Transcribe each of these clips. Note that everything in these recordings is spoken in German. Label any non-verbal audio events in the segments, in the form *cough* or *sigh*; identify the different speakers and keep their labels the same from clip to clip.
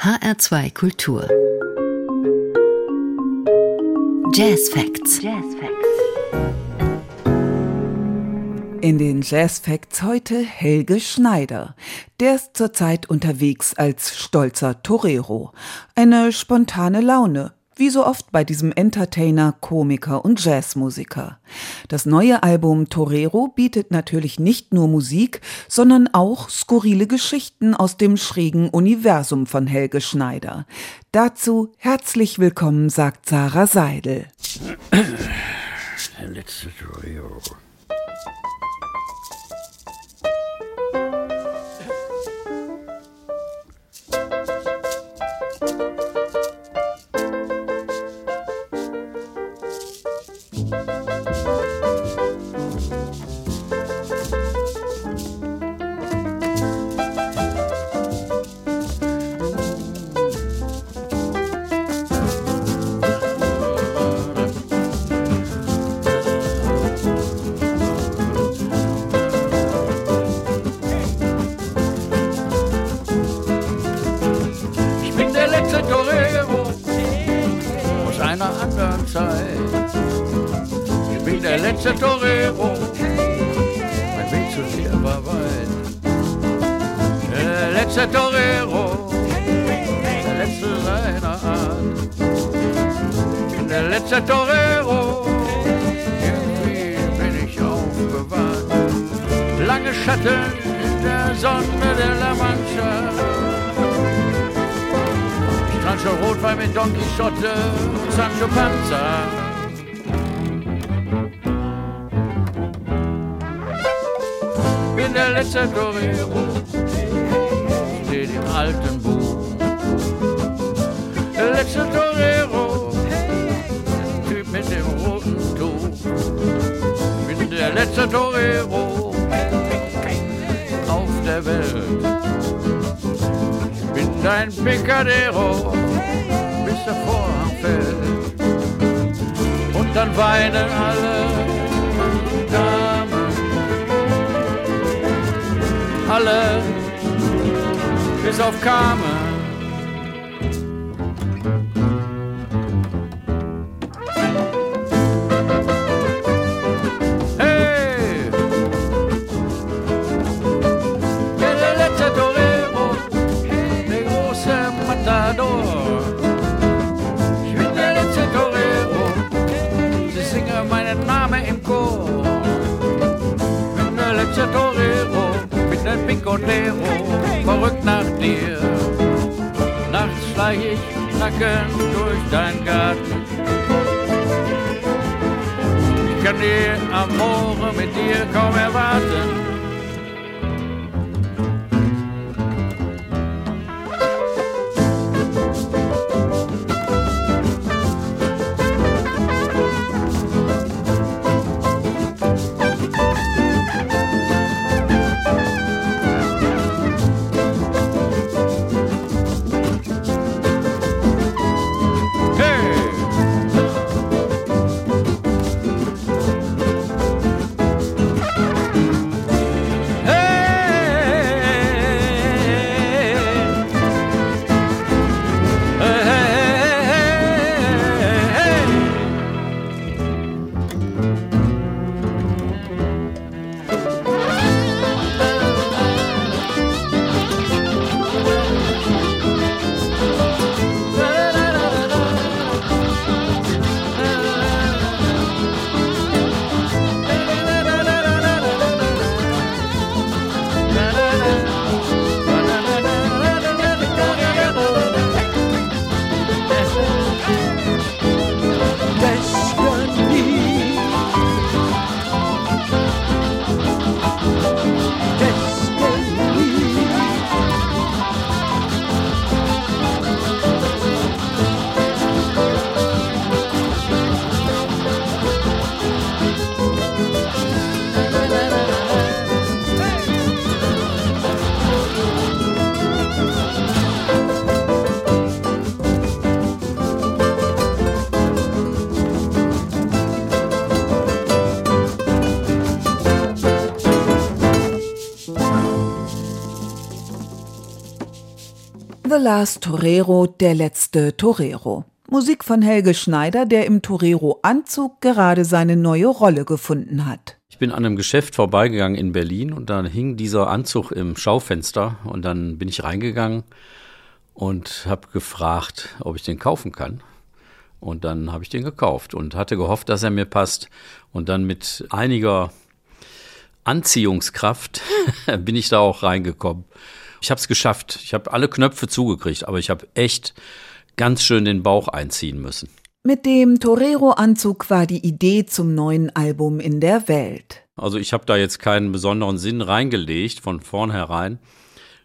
Speaker 1: HR2 Kultur. Jazz Facts. Jazz Facts.
Speaker 2: In den Jazz Facts heute Helge Schneider. Der ist zurzeit unterwegs als stolzer Torero. Eine spontane Laune, wie so oft bei diesem Entertainer, Komiker und Jazzmusiker. Das neue Album Torero bietet natürlich nicht nur Musik, sondern auch skurrile Geschichten aus dem schrägen Universum von Helge Schneider. Dazu herzlich willkommen, sagt Sarah Seidel. Torero.
Speaker 3: Und Sancho Panza. der letzte Torero steht im alten Buch. Der letzte Torero, der Typ mit dem roten Tuch. Bin der letzte Torero auf der Welt. Bin dein Picadero, der Vorhang fällt. Und dann weinen alle alle, bis auf Carmen. Ein Picotero, verrückt nach dir. Nachts schleich ich nackend durch dein Garten. Ich kann die Amore mit dir kaum erwarten.
Speaker 2: Last Torero, der letzte Torero. Musik von Helge Schneider, der im Torero-Anzug gerade seine neue Rolle gefunden hat.
Speaker 4: Ich bin an einem Geschäft vorbeigegangen in Berlin und dann hing dieser Anzug im Schaufenster und dann bin ich reingegangen und habe gefragt, ob ich den kaufen kann. Und dann habe ich den gekauft und hatte gehofft, dass er mir passt. Und dann mit einiger Anziehungskraft *laughs* bin ich da auch reingekommen. Ich habe es geschafft. Ich habe alle Knöpfe zugekriegt, aber ich habe echt ganz schön den Bauch einziehen müssen.
Speaker 2: Mit dem Torero-Anzug war die Idee zum neuen Album in der Welt.
Speaker 4: Also ich habe da jetzt keinen besonderen Sinn reingelegt von vornherein.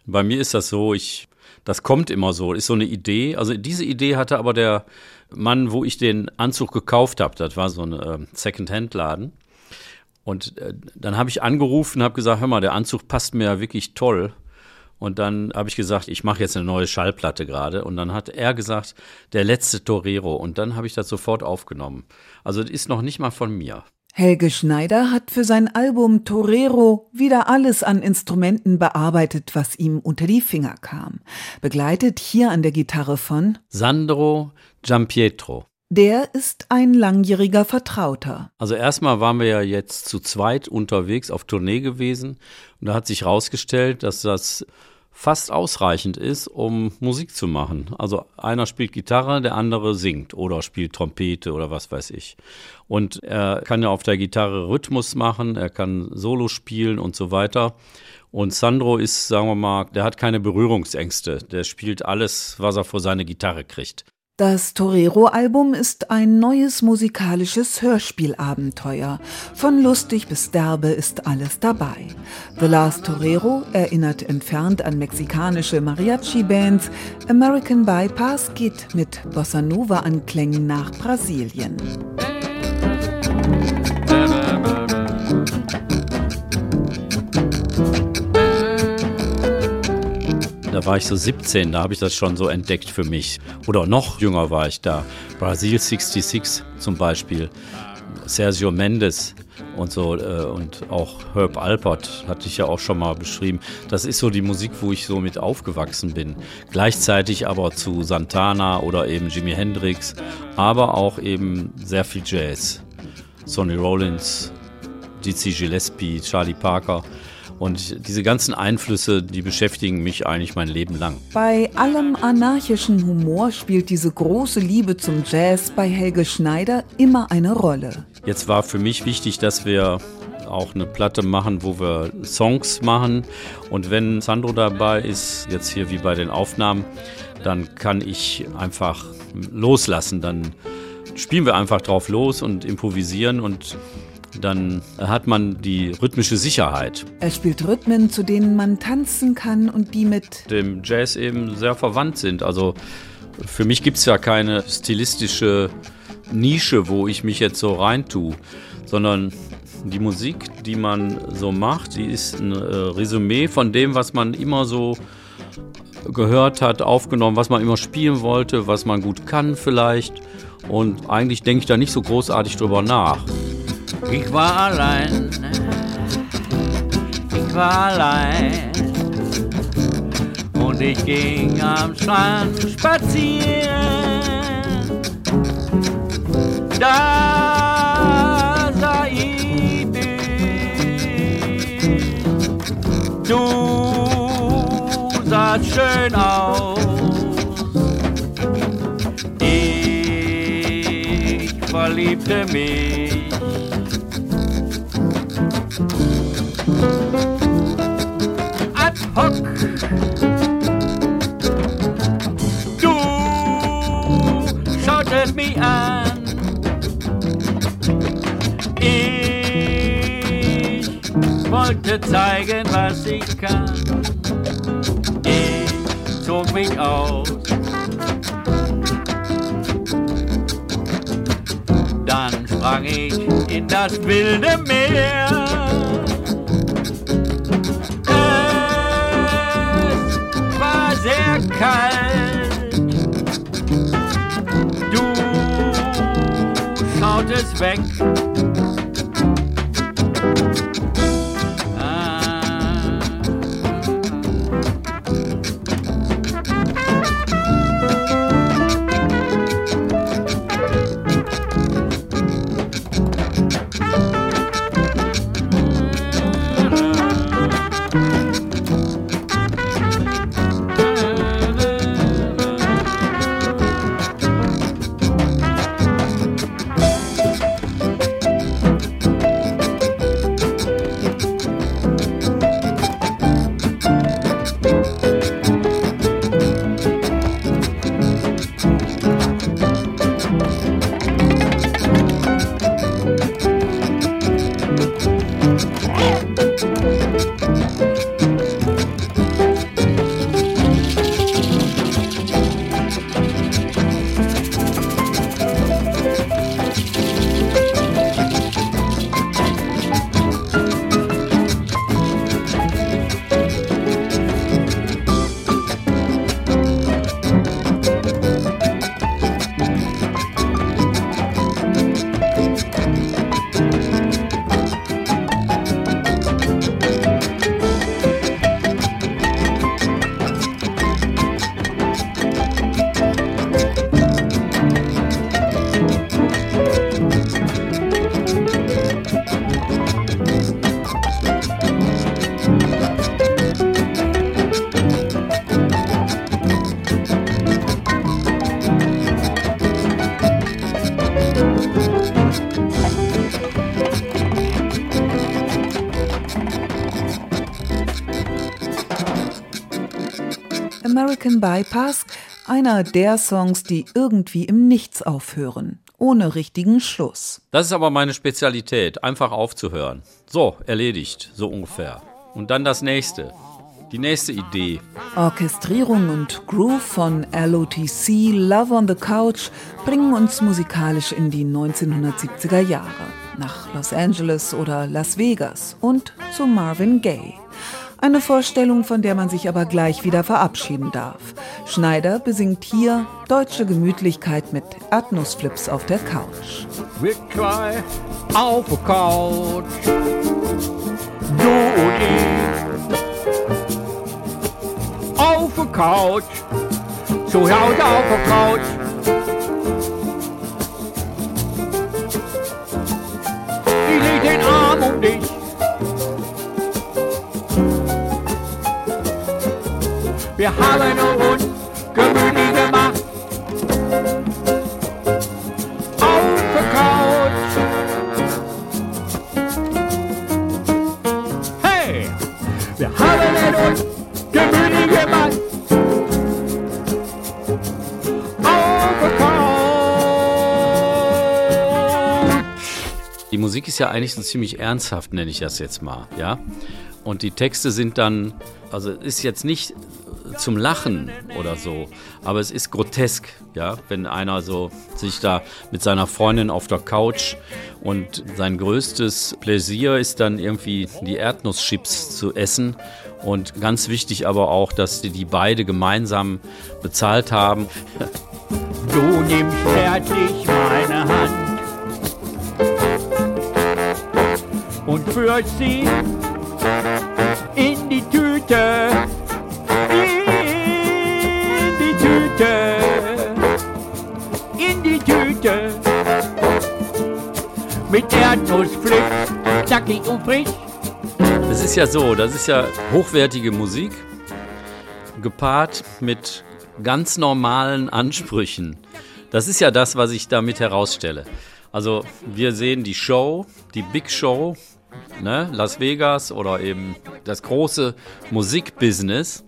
Speaker 4: Bei mir ist das so, ich, das kommt immer so, ist so eine Idee. Also diese Idee hatte aber der Mann, wo ich den Anzug gekauft habe. Das war so ein äh, Second-Hand-Laden. Und äh, dann habe ich angerufen und habe gesagt, hör mal, der Anzug passt mir ja wirklich toll. Und dann habe ich gesagt, ich mache jetzt eine neue Schallplatte gerade. Und dann hat er gesagt, der letzte Torero. Und dann habe ich das sofort aufgenommen. Also das ist noch nicht mal von mir.
Speaker 2: Helge Schneider hat für sein Album Torero wieder alles an Instrumenten bearbeitet, was ihm unter die Finger kam. Begleitet hier an der Gitarre von
Speaker 4: Sandro Giampietro.
Speaker 2: Der ist ein langjähriger Vertrauter.
Speaker 4: Also erstmal waren wir ja jetzt zu zweit unterwegs auf Tournee gewesen und da hat sich herausgestellt, dass das fast ausreichend ist, um Musik zu machen. Also einer spielt Gitarre, der andere singt oder spielt Trompete oder was weiß ich. Und er kann ja auf der Gitarre Rhythmus machen, er kann Solo spielen und so weiter. Und Sandro ist, sagen wir mal, der hat keine Berührungsängste. Der spielt alles, was er vor seine Gitarre kriegt.
Speaker 2: Das Torero-Album ist ein neues musikalisches Hörspielabenteuer. Von lustig bis derbe ist alles dabei. The Last Torero erinnert entfernt an mexikanische Mariachi-Bands. American Bypass geht mit Bossa Nova-Anklängen nach Brasilien.
Speaker 4: Da war ich so 17, da habe ich das schon so entdeckt für mich. Oder noch jünger war ich da. Brasil 66 zum Beispiel. Sergio Mendes und so äh, und auch Herb Alpert hatte ich ja auch schon mal beschrieben. Das ist so die Musik, wo ich so mit aufgewachsen bin. Gleichzeitig aber zu Santana oder eben Jimi Hendrix, aber auch eben sehr viel Jazz. Sonny Rollins, Dizzy Gillespie, Charlie Parker. Und diese ganzen Einflüsse, die beschäftigen mich eigentlich mein Leben lang.
Speaker 2: Bei allem anarchischen Humor spielt diese große Liebe zum Jazz bei Helge Schneider immer eine Rolle.
Speaker 4: Jetzt war für mich wichtig, dass wir auch eine Platte machen, wo wir Songs machen. Und wenn Sandro dabei ist, jetzt hier wie bei den Aufnahmen, dann kann ich einfach loslassen. Dann spielen wir einfach drauf los und improvisieren und dann hat man die rhythmische Sicherheit.
Speaker 2: Er spielt Rhythmen, zu denen man tanzen kann und die mit
Speaker 4: dem Jazz eben sehr verwandt sind. Also für mich gibt es ja keine stilistische Nische, wo ich mich jetzt so reintue, sondern die Musik, die man so macht, die ist ein äh, Resümee von dem, was man immer so gehört hat, aufgenommen, was man immer spielen wollte, was man gut kann vielleicht. Und eigentlich denke ich da nicht so großartig drüber nach.
Speaker 3: Ich war allein, ich war allein und ich ging am Strand spazieren. Da sah ich dich, du sahst schön aus. Ich verliebte mich. Ad hoc. Du schautest mich an. Ich wollte zeigen, was ich kann. Ich zog mich aus. Sprang ich in das wilde Meer. Es war sehr kalt. Du schautest weg.
Speaker 2: Bypass, einer der Songs, die irgendwie im Nichts aufhören, ohne richtigen Schluss.
Speaker 4: Das ist aber meine Spezialität, einfach aufzuhören. So, erledigt, so ungefähr. Und dann das nächste. Die nächste Idee.
Speaker 2: Orchestrierung und Groove von LOTC Love on the Couch bringen uns musikalisch in die 1970er Jahre. Nach Los Angeles oder Las Vegas und zu Marvin Gaye. Eine Vorstellung, von der man sich aber gleich wieder verabschieden darf. Schneider besingt hier deutsche Gemütlichkeit mit Erdnussflips auf der Couch.
Speaker 3: Wirklich auf der Couch. Du und ich. Auf der Couch. Zu Hause auf der Couch. Ich leg den Arm um dich. Wir haben uns gemütlich gemacht. Auf der Couch. Hey, wir haben uns gemütlich gemacht. Auf der Couch.
Speaker 4: Die Musik ist ja eigentlich so ziemlich ernsthaft, nenne ich das jetzt mal, ja. Und die Texte sind dann, also ist jetzt nicht zum Lachen oder so, aber es ist grotesk, ja, wenn einer so sich da mit seiner Freundin auf der Couch und sein größtes Pläsier ist dann irgendwie die Erdnusschips zu essen. Und ganz wichtig aber auch, dass die, die beide gemeinsam bezahlt haben. *laughs*
Speaker 3: Du nimmst zärtlich meine Hand und führst sie in die Tüte, Tüte. Mit Erdnussflips, zackig und frisch.
Speaker 4: Es ist ja so, das ist ja hochwertige Musik, gepaart mit ganz normalen Ansprüchen. Das ist ja das, was ich damit herausstelle. Also wir sehen die Show, die Big Show, ne, Las Vegas oder eben das große Musikbusiness.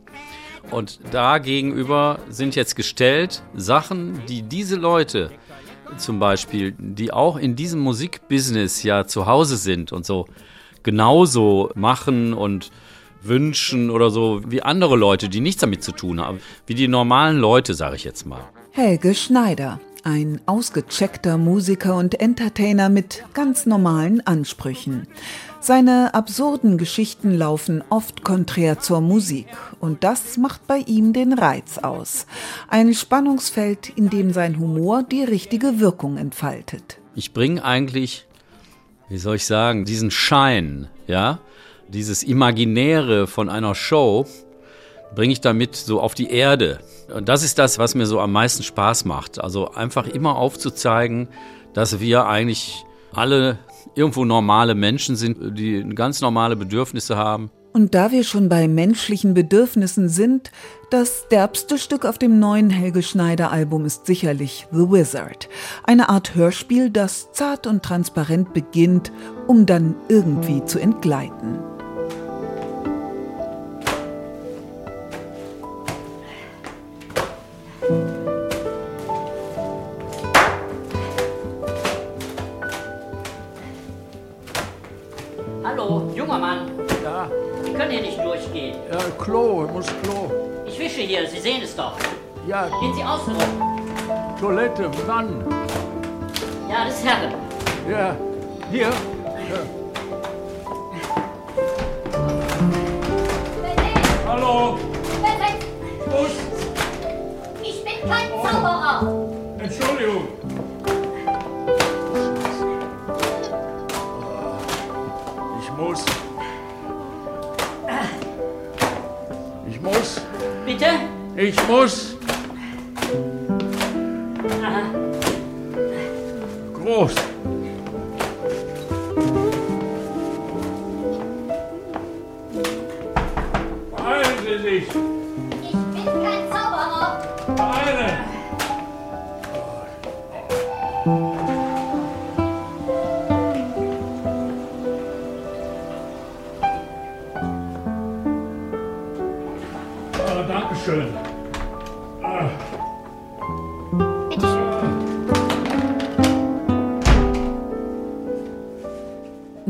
Speaker 4: Und da gegenüber sind jetzt gestellt Sachen, die diese Leute zum Beispiel, die auch in diesem Musikbusiness ja zu Hause sind und so genauso machen und wünschen oder so wie andere Leute, die nichts damit zu tun haben. Wie die normalen Leute, sage ich jetzt mal.
Speaker 2: Helge Schneider, ein ausgecheckter Musiker und Entertainer mit ganz normalen Ansprüchen. Seine absurden Geschichten laufen oft konträr zur Musik und das macht bei ihm den Reiz aus. Ein Spannungsfeld, in dem sein Humor die richtige Wirkung entfaltet.
Speaker 4: Ich bringe eigentlich, wie soll ich sagen, diesen Schein, ja, dieses Imaginäre von einer Show, bringe ich damit so auf die Erde. Und das ist das, was mir so am meisten Spaß macht. Also einfach immer aufzuzeigen, dass wir eigentlich alle irgendwo normale Menschen sind, die ganz normale Bedürfnisse haben.
Speaker 2: Und da wir schon bei menschlichen Bedürfnissen sind, das derbste Stück auf dem neuen Helge Schneider Album ist sicherlich The Wizard. Eine Art Hörspiel, das zart und transparent beginnt, um dann irgendwie zu entgleiten.
Speaker 3: Ja, Klo, ich muss Klo.
Speaker 5: Ich wische hier, Sie sehen es doch.
Speaker 3: Ja,
Speaker 5: Gehen Sie außen rum.
Speaker 3: Toilette, wann?
Speaker 5: Ja, das ist Herren.
Speaker 3: Ja, hier. Hallo,
Speaker 6: Ich
Speaker 3: muss.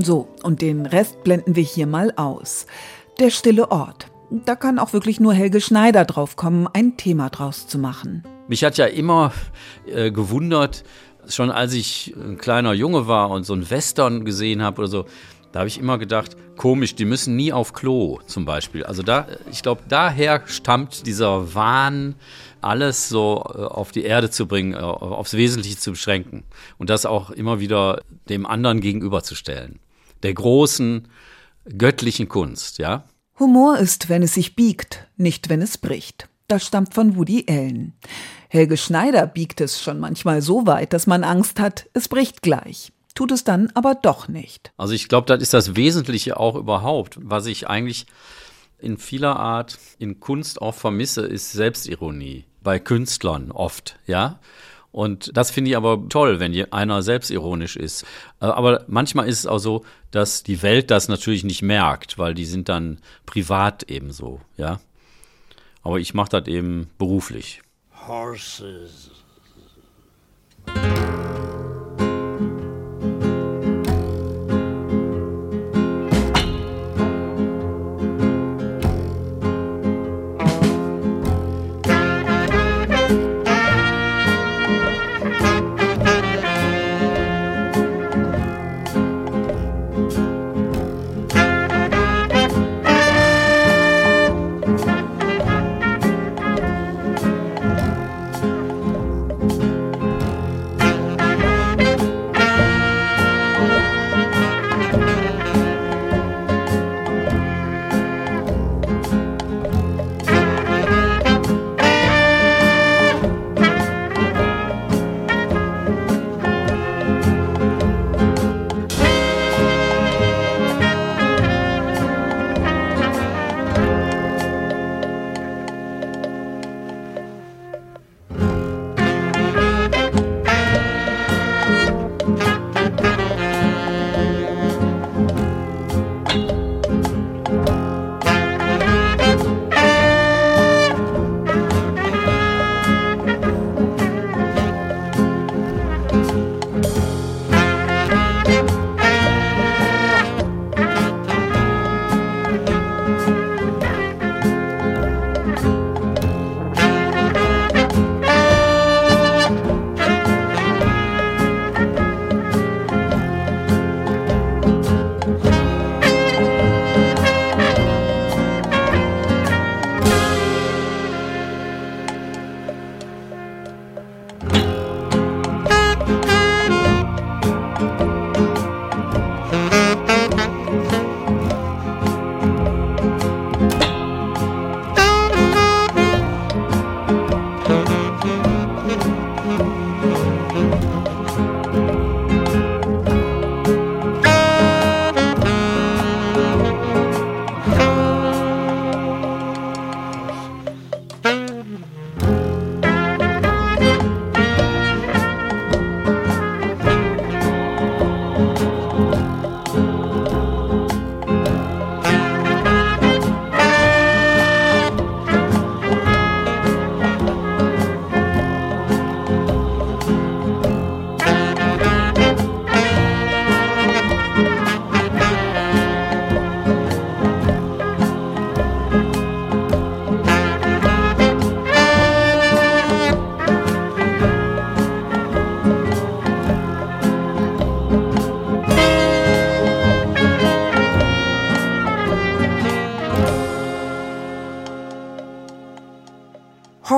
Speaker 2: So, und den Rest blenden wir hier mal aus. Der stille Ort. Da kann auch wirklich nur Helge Schneider drauf kommen, ein Thema draus zu machen.
Speaker 4: Mich hat ja immer äh, gewundert, schon als ich ein kleiner Junge war und so ein Western gesehen habe oder so, da habe ich immer gedacht, komisch, die müssen nie auf Klo zum Beispiel. Also da, ich glaube, daher stammt dieser Wahn, alles so äh, auf die Erde zu bringen, äh, aufs Wesentliche zu beschränken und das auch immer wieder dem anderen gegenüberzustellen. Der großen göttlichen Kunst, ja.
Speaker 2: Humor ist, wenn es sich biegt, nicht wenn es bricht. Das stammt von Woody Allen. Helge Schneider biegt es schon manchmal so weit, dass man Angst hat, es bricht gleich. Tut es dann aber doch nicht.
Speaker 4: Also ich glaube, das ist das Wesentliche auch überhaupt. Was ich eigentlich in vieler Art in Kunst auch vermisse, ist Selbstironie. Bei Künstlern oft, ja. Und das finde ich aber toll, wenn einer selbstironisch ist. Äh, aber manchmal ist es auch so, dass die Welt das natürlich nicht merkt, weil die sind dann privat ebenso, ja. Aber ich mache das eben beruflich.
Speaker 3: Horses.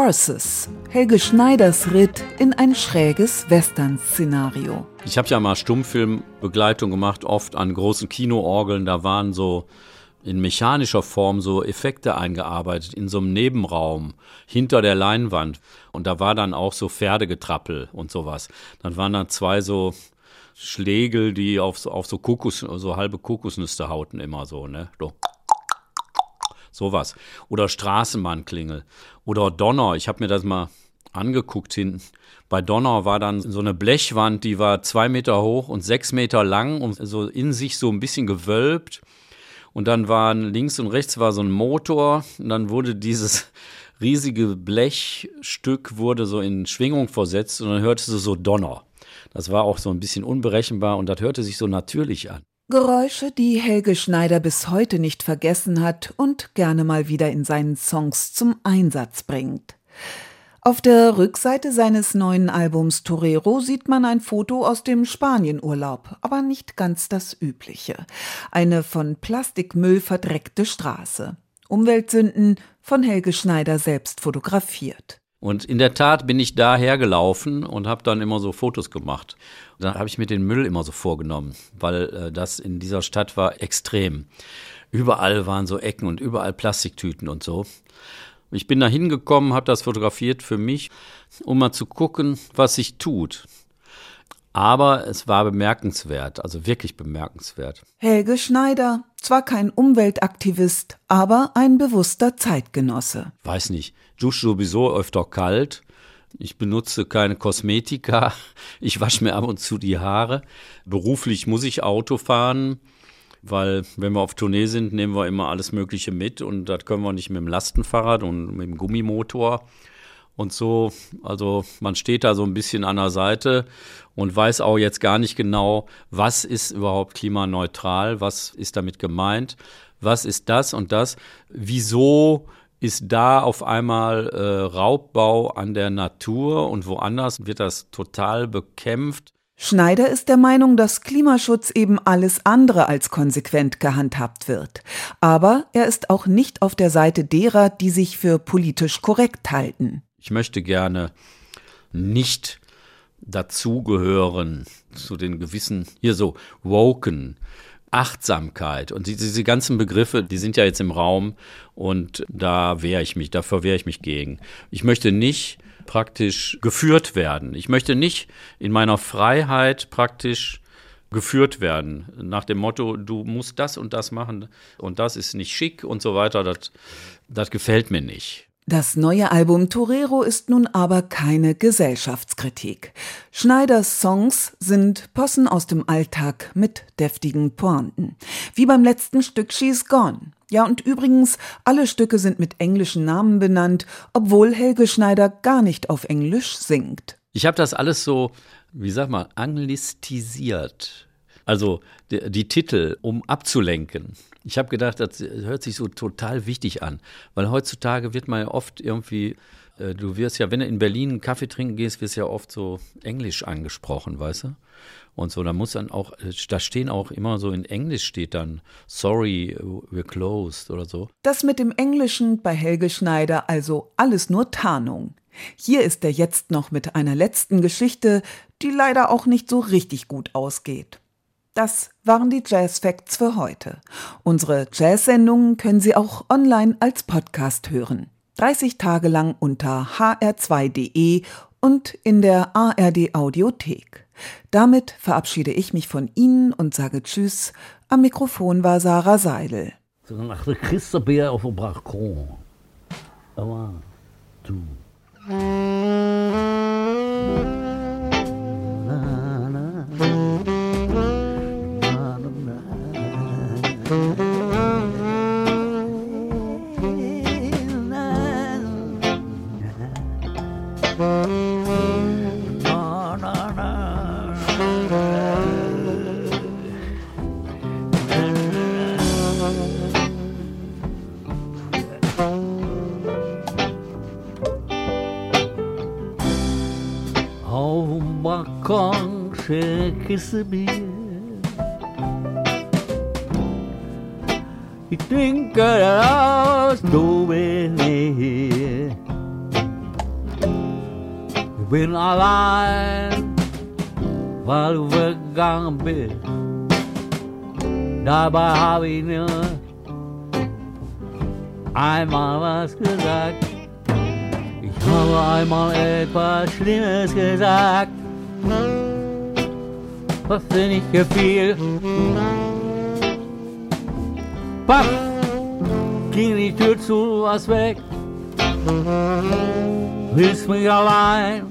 Speaker 2: Horses. Helge Schneiders Ritt in ein schräges Western-Szenario.
Speaker 4: Ich habe ja mal Stummfilmbegleitung gemacht, oft an großen Kinoorgeln. Da waren so in mechanischer Form so Effekte eingearbeitet in so einem Nebenraum hinter der Leinwand. Und da war dann auch so Pferdegetrappel und sowas. Dann waren da zwei so Schlegel, die auf so, auf so Kokos, so halbe Kokosnüsse hauten immer so, ne? So. Sowas. Oder Straßenbahnklingel. Oder Donner. Ich habe mir das mal angeguckt hinten. Bei Donner war dann so eine Blechwand, die war zwei Meter hoch und sechs Meter lang und so in sich so ein bisschen gewölbt. Und dann waren links und rechts war so ein Motor und dann wurde dieses *laughs* riesige Blechstück wurde so in Schwingung versetzt und dann hörte es so Donner. Das war auch so ein bisschen unberechenbar und das hörte sich so natürlich an.
Speaker 2: Geräusche, die Helge Schneider bis heute nicht vergessen hat und gerne mal wieder in seinen Songs zum Einsatz bringt. Auf der Rückseite seines neuen Albums Torero sieht man ein Foto aus dem Spanienurlaub, aber nicht ganz das übliche. Eine von Plastikmüll verdreckte Straße. Umweltsünden von Helge Schneider selbst fotografiert.
Speaker 4: Und in der Tat bin ich da hergelaufen und habe dann immer so Fotos gemacht. Und dann habe ich mir den Müll immer so vorgenommen, weil äh, das in dieser Stadt war extrem. Überall waren so Ecken und überall Plastiktüten und so. Ich bin da hingekommen, habe das fotografiert für mich, um mal zu gucken, was sich tut. Aber es war bemerkenswert, also wirklich bemerkenswert.
Speaker 2: Helge Schneider, zwar kein Umweltaktivist, aber ein bewusster Zeitgenosse.
Speaker 4: Weiß nicht, dusche sowieso öfter kalt. Ich benutze keine Kosmetika. *laughs* Ich wasche mir ab und zu die Haare. Beruflich muss ich Auto fahren, weil wenn wir auf Tournee sind, nehmen wir immer alles Mögliche mit und das können wir nicht mit dem Lastenfahrrad und mit dem Gummimotor und so. Also man steht da so ein bisschen an der Seite und weiß auch jetzt gar nicht genau, was ist überhaupt klimaneutral, was ist damit gemeint, was ist das und das, wieso ist da auf einmal äh, Raubbau an der Natur und woanders wird das total bekämpft.
Speaker 2: Schneider ist der Meinung, dass Klimaschutz eben alles andere als konsequent gehandhabt wird. Aber er ist auch nicht auf der Seite derer, die sich für politisch korrekt halten.
Speaker 4: Ich möchte gerne nicht dazugehören zu den gewissen, hier so, woken, Achtsamkeit und diese, diese ganzen Begriffe, die sind ja jetzt im Raum und da wehre ich mich, dafür wehre ich mich gegen. Ich möchte nicht praktisch geführt werden. Ich möchte nicht in meiner Freiheit praktisch geführt werden. Nach dem Motto, du musst das und das machen und das ist nicht schick und so weiter. Das, das gefällt mir nicht.
Speaker 2: Das neue Album Torero ist nun aber keine Gesellschaftskritik. Schneiders Songs sind Possen aus dem Alltag mit deftigen Pointen. Wie beim letzten Stück She's Gone. Ja, und übrigens, alle Stücke sind mit englischen Namen benannt, obwohl Helge Schneider gar nicht auf Englisch singt.
Speaker 4: Ich habe das alles so, wie sag mal, anglistisiert. Also die, die Titel, um abzulenken. Ich habe gedacht, das hört sich so total wichtig an, weil heutzutage wird man ja oft irgendwie, äh, du wirst ja, wenn du in Berlin einen Kaffee trinken gehst, wirst ja oft so Englisch angesprochen, weißt du? Und so, da muss dann auch, äh, da stehen auch immer so in Englisch steht dann, sorry, we're closed oder so.
Speaker 2: Das mit dem Englischen bei Helge Schneider also alles nur Tarnung. Hier ist er jetzt noch mit einer letzten Geschichte, die leider auch nicht so richtig gut ausgeht. Das waren die Jazz Facts für heute. Unsere Jazz-Sendungen können Sie auch online als Podcast hören. 30 Tage lang unter hr2.de und in der ARD Audiothek. Damit verabschiede ich mich von Ihnen und sage Tschüss. Am Mikrofon war Sarah Seidel.
Speaker 3: Nach der Christabär auf dem Balkon. Aber du. Schickst du mir. Ich denke, dass du bist nicht hier. Ich bin allein, weil du weggegangen bist. Dabei habe ich nur einmal was gesagt. Ich habe einmal etwas Schlimmes gesagt, was dir nicht gefiel. Papp, ging die Tür zu, was weg. Ließ mich allein,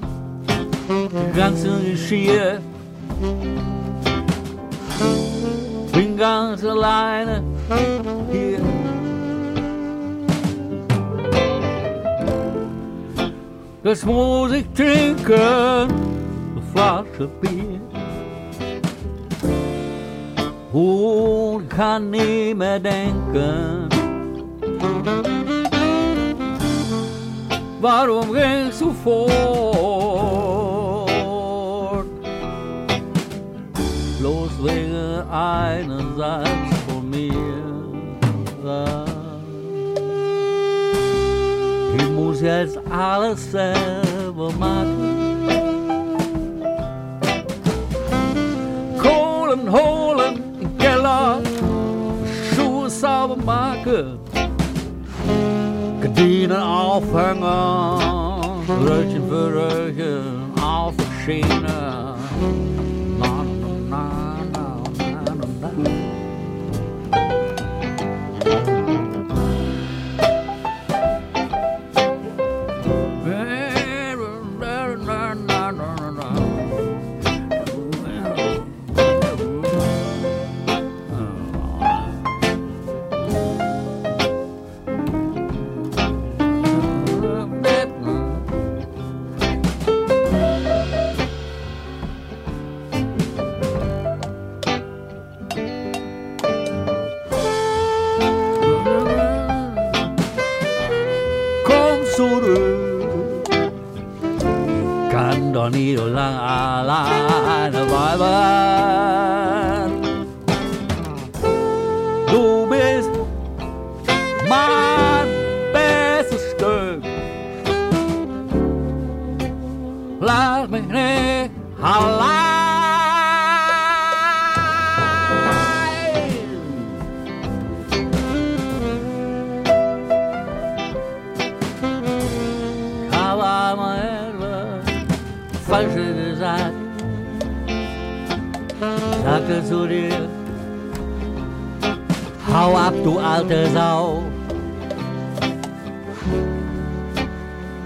Speaker 3: die ganze Geschirr. Bin ganz alleine hier. Das muss ich trinken, eine Flasche Bier. Und kann nie mehr denken. Warum gehst du fort? Bloß wegen einen Satz von mir. Ich muss jetzt alles selber machen. Kohlen holen klaar. Schoenen samen maken, gedienen afhangen, Brötchen voor Röhrchen auf.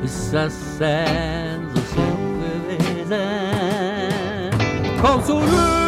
Speaker 3: Ist das denn so schlimm